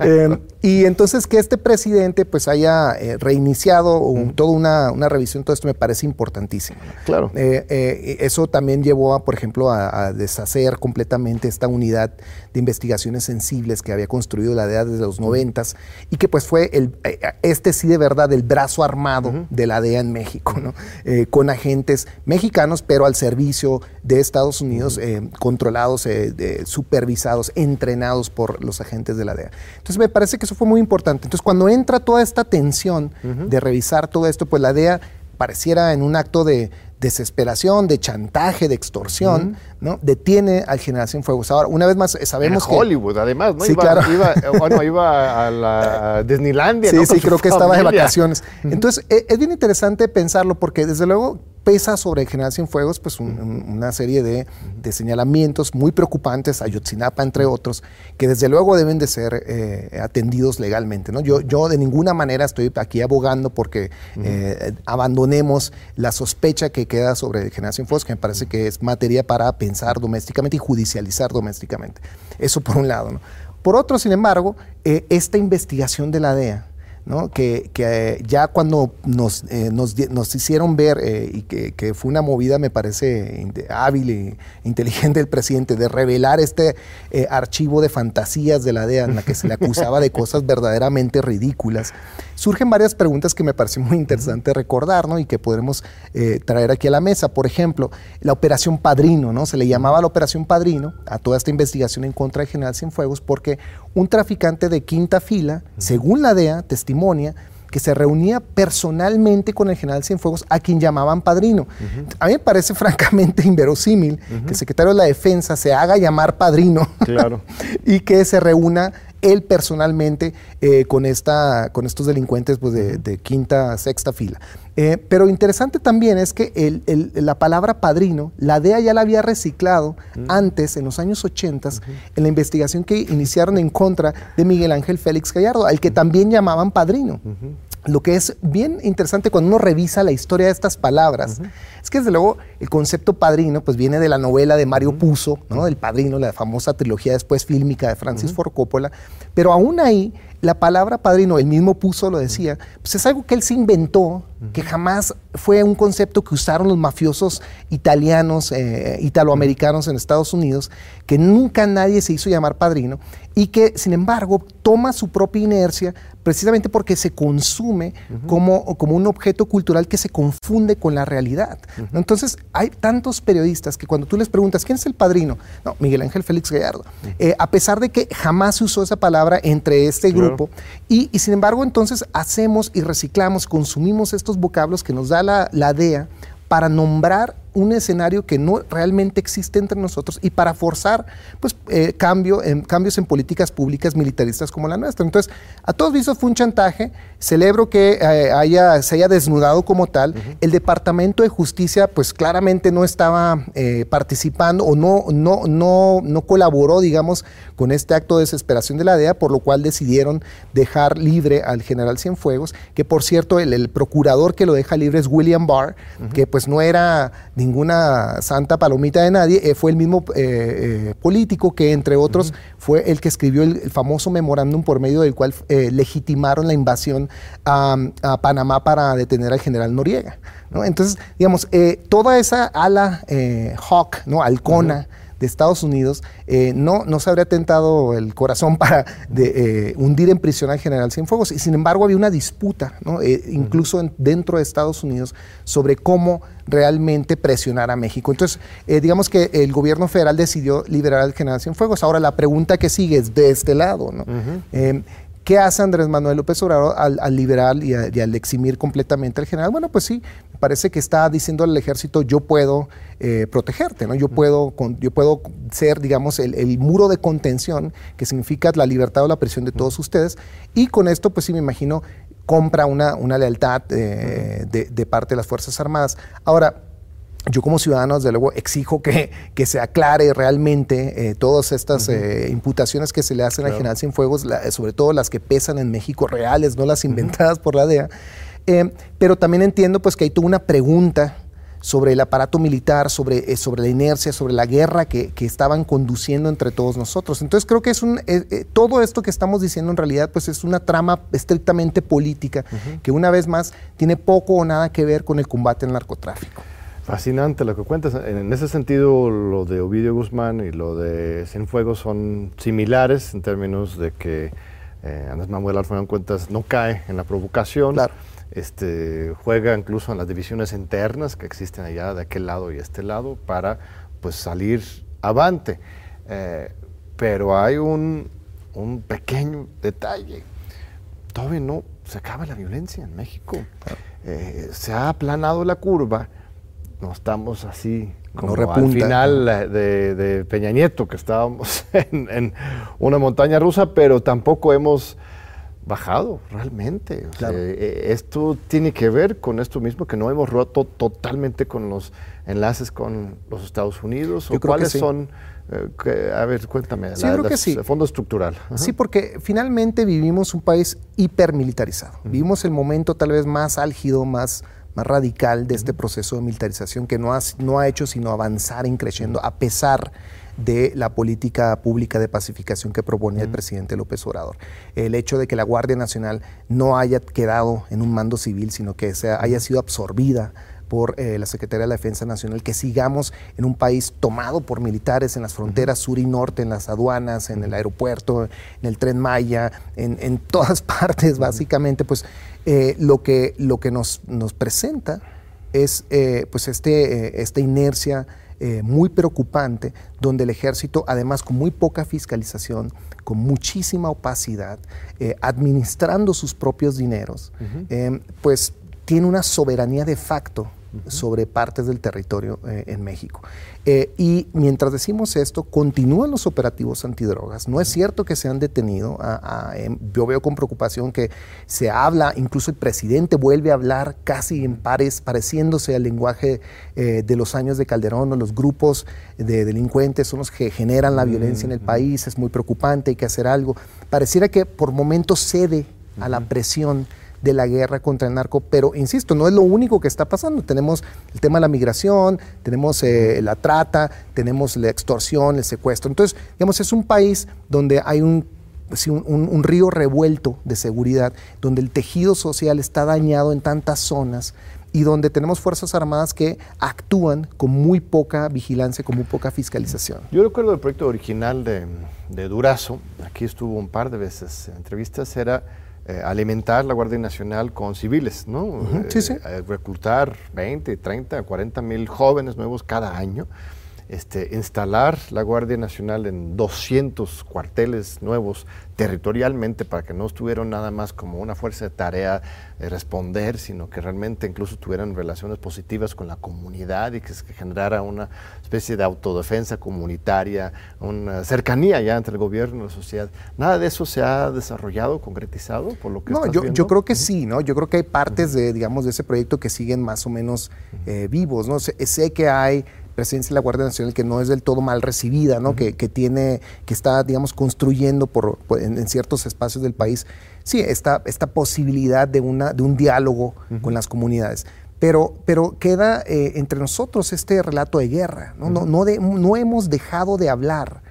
Speaker 3: Eh, y entonces que este presidente pues haya eh, reiniciado toda una, revisión, todo esto me parece importantísimo.
Speaker 2: Claro.
Speaker 3: Eh, eh, eso también llevó, a, por ejemplo, a, deshacer completamente esta unidad de investigaciones sensibles que había construido la DEA desde los noventas y que pues fue el, este sí de verdad el brazo armado de la DEA en México, ¿no? con agentes mexicanos, pero al servicio de Estados Unidos, controlados, supervisados, entrenados por los agentes de la DEA. Entonces me parece que fue muy importante. Entonces, cuando entra toda esta tensión de revisar todo esto, pues la DEA pareciera en un acto de desesperación, de chantaje, de extorsión, ¿no? Detiene al Generación Fuegos. Ahora, una vez más, sabemos
Speaker 2: en Hollywood, además, ¿no?
Speaker 3: Sí,
Speaker 2: iba,
Speaker 3: claro.
Speaker 2: Iba, bueno, iba a la Disneylandia,
Speaker 3: Sí, sí, creo que estaba de vacaciones. Entonces, e, es bien interesante pensarlo porque, desde luego, pesa sobre Generación Fuegos pues una serie de, señalamientos muy preocupantes, Ayotzinapa entre otros, que desde luego deben de ser eh, atendidos legalmente. ¿no? Yo, yo de ninguna manera estoy aquí abogando porque eh, abandonemos la sospecha que queda sobre Generación Fuegos, que me parece que es materia para pensar domésticamente y judicializar domésticamente. Eso por un lado. ¿no? Por otro, sin embargo, eh, esta investigación de la DEA, que, eh, ya cuando nos, eh, nos, hicieron ver, eh, y que, fue una movida, me parece, hábil e inteligente del presidente, de revelar este archivo de fantasías de la DEA en la que se le acusaba de cosas verdaderamente ridículas, surgen varias preguntas que me parece muy interesante recordar y que podremos traer aquí a la mesa. Por ejemplo, la Operación Padrino, ¿no? se le llamaba la Operación Padrino a toda esta investigación en contra de General Cienfuegos porque un traficante de quinta fila, según la DEA, que se reunía personalmente con el general Cienfuegos, a quien llamaban padrino. A mí me parece francamente inverosímil que el secretario de la Defensa se haga llamar padrino
Speaker 2: claro.
Speaker 3: y que se reúna él personalmente eh, con, esta, con estos delincuentes pues, de, quinta, sexta fila. Eh, pero interesante también es que la palabra padrino, la DEA ya la había reciclado antes, en los años 80, en la investigación que iniciaron en contra de Miguel Ángel Félix Gallardo, al que también llamaban padrino. Lo que es bien interesante cuando uno revisa la historia de estas palabras es que desde luego el concepto padrino pues viene de la novela de Mario Puzo, ¿no? El padrino, la famosa trilogía después fílmica de Francis Ford Coppola, pero aún ahí la palabra padrino, el mismo Puzo lo decía, pues es algo que él se inventó, que jamás fue un concepto que usaron los mafiosos italianos, eh, italoamericanos en Estados Unidos, que nunca nadie se hizo llamar padrino y que sin embargo toma su propia inercia precisamente porque se consume como, como un objeto cultural que se confunde con la realidad. Entonces, hay tantos periodistas que cuando tú les preguntas, ¿quién es el padrino? No, Miguel Ángel Félix Gallardo. Eh, a pesar de que jamás se usó esa palabra entre este grupo, y, sin embargo, entonces hacemos y reciclamos, consumimos estos vocablos que nos da la, la DEA para nombrar un escenario que no realmente existe entre nosotros y para forzar pues, eh, cambio en, cambios en políticas públicas militaristas como la nuestra. Entonces, a todos vistos fue un chantaje. Celebro que eh, haya, se haya desnudado como tal. El Departamento de Justicia, pues claramente no estaba eh, participando o no, no, no, no colaboró, digamos, con este acto de desesperación de la DEA, por lo cual decidieron dejar libre al general Cienfuegos, que por cierto, el, procurador que lo deja libre es William Barr, que pues no era ninguna santa palomita de nadie, eh, fue el mismo eh, político que, entre otros, fue el que escribió el, famoso memorándum por medio del cual legitimaron la invasión a, Panamá para detener al general Noriega. Entonces, digamos, toda esa ala hawk, ¿no? halcona, de Estados Unidos, eh, no, no se habría tentado el corazón para de, eh, hundir en prisión al general Cienfuegos. Y sin embargo había una disputa, eh, incluso dentro de Estados Unidos, sobre cómo realmente presionar a México. Entonces, digamos que el gobierno federal decidió liberar al general Cienfuegos. Ahora la pregunta que sigue es de este lado, ¿no? ¿Qué hace Andrés Manuel López Obrador al, liberar y, al eximir completamente al general? Bueno, pues sí, parece que está diciendo al ejército, yo puedo eh, protegerte, ¿no? Yo puedo, yo puedo ser, digamos, el, muro de contención, que significa la libertad o la presión de todos ustedes. Y con esto, pues sí, me imagino, compra una, una lealtad eh, de, de parte de las Fuerzas Armadas. Ahora, yo como ciudadano, desde luego, exijo que, que se aclare realmente eh, todas estas eh, imputaciones que se le hacen a General Cienfuegos, sobre todo las que pesan en México reales, no las inventadas por la DEA. Eh, pero también entiendo pues, que hay toda una pregunta sobre el aparato militar, sobre, sobre la inercia, sobre la guerra que, que, estaban conduciendo entre todos nosotros. Entonces creo que es un, todo esto que estamos diciendo en realidad pues es una trama estrictamente política que una vez más tiene poco o nada que ver con el combate al narcotráfico.
Speaker 2: Fascinante lo que cuentas. En ese sentido, lo de Ovidio Guzmán y lo de Cienfuegos son similares en términos de que eh, Andrés Manuel Alfonso Cuentas no cae en la provocación. Este, juega incluso en las divisiones internas que existen allá de aquel lado y este lado para pues salir avante. Eh, pero hay un, pequeño detalle. Todavía no se acaba la violencia en México. Eh, se ha aplanado la curva no estamos así como al final de, Peña Nieto, que estábamos en, una montaña rusa, pero tampoco hemos bajado realmente. Eh, esto tiene que ver con esto mismo, que no hemos roto totalmente con los enlaces con los Estados Unidos. ¿O cuáles son? Eh, a ver, cuéntame,
Speaker 3: sí, creo que sí.
Speaker 2: el fondo estructural.
Speaker 3: Sí, porque finalmente vivimos un país hipermilitarizado. Vivimos el momento tal vez más álgido, más más radical de este proceso de militarización que no ha, no ha hecho sino avanzar en creciendo a pesar de la política pública de pacificación que proponía el presidente López Obrador. El hecho de que la Guardia Nacional no haya quedado en un mando civil, sino que sea, haya sido absorbida por eh, la Secretaría de la Defensa Nacional, que sigamos en un país tomado por militares en las fronteras sur y norte, en las aduanas, en el aeropuerto, en el tren Maya, en, en todas partes, básicamente, pues eh, lo, que, lo que nos, nos presenta es eh, pues este, eh, esta inercia muy preocupante, donde el ejército, además con muy poca fiscalización, con muchísima opacidad, administrando sus propios dineros, pues tiene una soberanía de facto sobre partes del territorio eh, en México. Eh, y mientras decimos esto, continúan los operativos antidrogas. No es cierto que se han detenido. Em, yo veo con preocupación que se habla, incluso el presidente vuelve a hablar casi en pares, pareciéndose al lenguaje eh, de los años de Calderón, o los grupos de delincuentes son los que generan la violencia en el país, es muy preocupante, hay que hacer algo. Pareciera que por momentos cede a la presión de la guerra contra el narco, pero insisto, no es lo único que está pasando. Tenemos el tema de la migración, tenemos eh, la trata, tenemos la extorsión, el secuestro. Entonces, digamos, es un país donde hay un un, río revuelto de seguridad, donde el tejido social está dañado en tantas zonas y donde tenemos Fuerzas Armadas que actúan con muy poca vigilancia, con muy poca fiscalización.
Speaker 2: Yo recuerdo el proyecto original de, de Durazo, aquí estuvo un par de veces en entrevistas, era eh, alimentar la Guardia Nacional con civiles, ¿no?
Speaker 3: sí, sí.
Speaker 2: Eh, reclutar 20, 30, 40 mil jóvenes nuevos cada año este, instalar la Guardia Nacional en 200 cuarteles nuevos territorialmente para que no estuvieran nada más como una fuerza de tarea de responder, sino que realmente incluso tuvieran relaciones positivas con la comunidad y que se generara una especie de autodefensa comunitaria, una cercanía ya entre el gobierno y la sociedad. Nada de eso se ha desarrollado, concretizado, por lo que
Speaker 3: No, yo, yo, creo que sí, ¿no? Yo creo que hay partes de, digamos, de ese proyecto que siguen más o menos eh, vivos, ¿no? sé que hay presidencia de la Guardia Nacional que no es del todo mal recibida, ¿no? que, tiene, que está, digamos, construyendo por, en, ciertos espacios del país, sí, esta, esta posibilidad de, una, de un diálogo con las comunidades. Pero, pero queda eh, entre nosotros este relato de guerra. No, no, no, no hemos dejado de hablar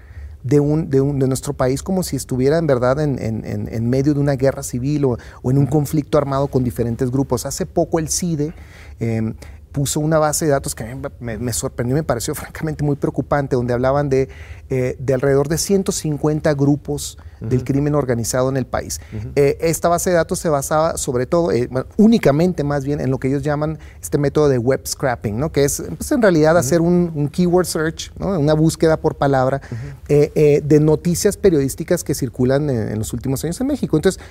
Speaker 3: de, un, de, un, de, nuestro país como si estuviera en verdad en, en, en medio de una guerra civil o, o, en un conflicto armado con diferentes grupos. Hace poco el CIDE eh, puso una base de datos que a mí me, me, sorprendió, me pareció francamente muy preocupante, donde hablaban de, eh, de alrededor de 150 grupos uh -huh. del crimen organizado en el país. Uh -huh. eh, esta base de datos se basaba sobre todo, eh, bueno, únicamente más bien en lo que ellos llaman este método de web scrapping, ¿no? que es pues, en realidad uh -huh. hacer un, un, keyword search, ¿no? una búsqueda por palabra de noticias periodísticas que circulan en, en, los últimos años en México. Entonces,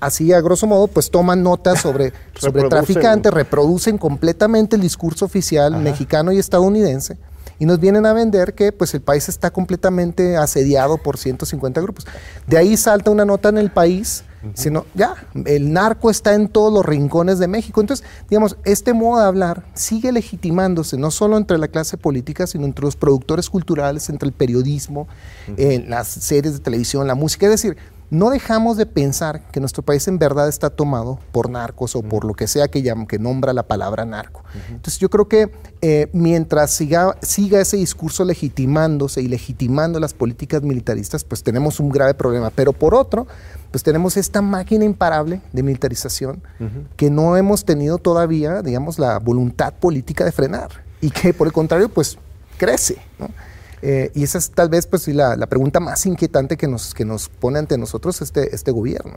Speaker 3: así a grosso modo, pues toman notas sobre, sobre traficantes, reproducen completamente el discurso oficial Ajá. mexicano y estadounidense y nos vienen a vender que pues el país está completamente asediado por 150 grupos. De ahí salta una nota en el país, sino ya, el narco está en todos los rincones de México. Entonces, digamos, este modo de hablar sigue legitimándose, no solo entre la clase política, sino entre los productores culturales, entre el periodismo, uh -huh. en las series de televisión, la música. Es decir, no dejamos de pensar que nuestro país en verdad está tomado por narcos o por lo que sea que, llama, que nombra la palabra narco. Uh -huh. Entonces yo creo que eh, mientras siga, siga ese discurso legitimándose y legitimando las políticas militaristas, pues tenemos un grave problema. Pero por otro, pues tenemos esta máquina imparable de militarización uh -huh. que no hemos tenido todavía, digamos, la voluntad política de frenar y que por el contrario, pues crece. ¿no? Eh, y esa es tal vez pues, la, la, pregunta más inquietante que nos, que nos pone ante nosotros este, este gobierno.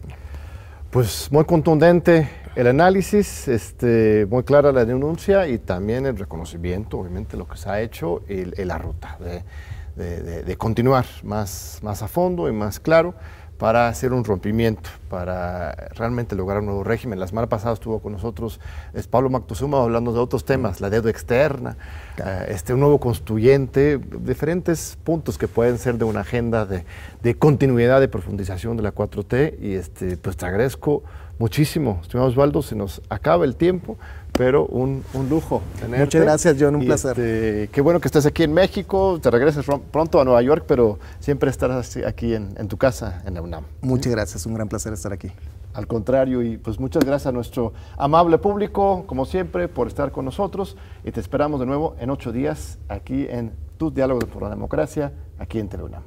Speaker 2: Pues muy contundente el análisis, este, muy clara la denuncia y también el reconocimiento, obviamente, lo que se ha hecho y, y la ruta de, de, de, de, continuar más, más a fondo y más claro para hacer un rompimiento, para realmente lograr un nuevo régimen. La semana pasada estuvo con nosotros es Pablo Mactuzuma hablando de otros temas, la deuda externa, uh, este, un nuevo constituyente, diferentes puntos que pueden ser de una agenda de, de continuidad, de profundización de la 4T. Y este, pues te agradezco muchísimo, estimado Osvaldo, se nos acaba el tiempo, pero un, un lujo tenerte.
Speaker 3: Muchas gracias, John, un y placer.
Speaker 2: Este, qué bueno que estés aquí en México, te regreses pronto a Nueva York, pero siempre estarás aquí en, en tu casa, en la UNAM.
Speaker 3: Muchas gracias, un gran placer estar aquí.
Speaker 2: Al contrario, y pues muchas gracias a nuestro amable público, como siempre, por estar con nosotros y te esperamos de nuevo en ocho días aquí en tus diálogos por la democracia, aquí en Teleunam.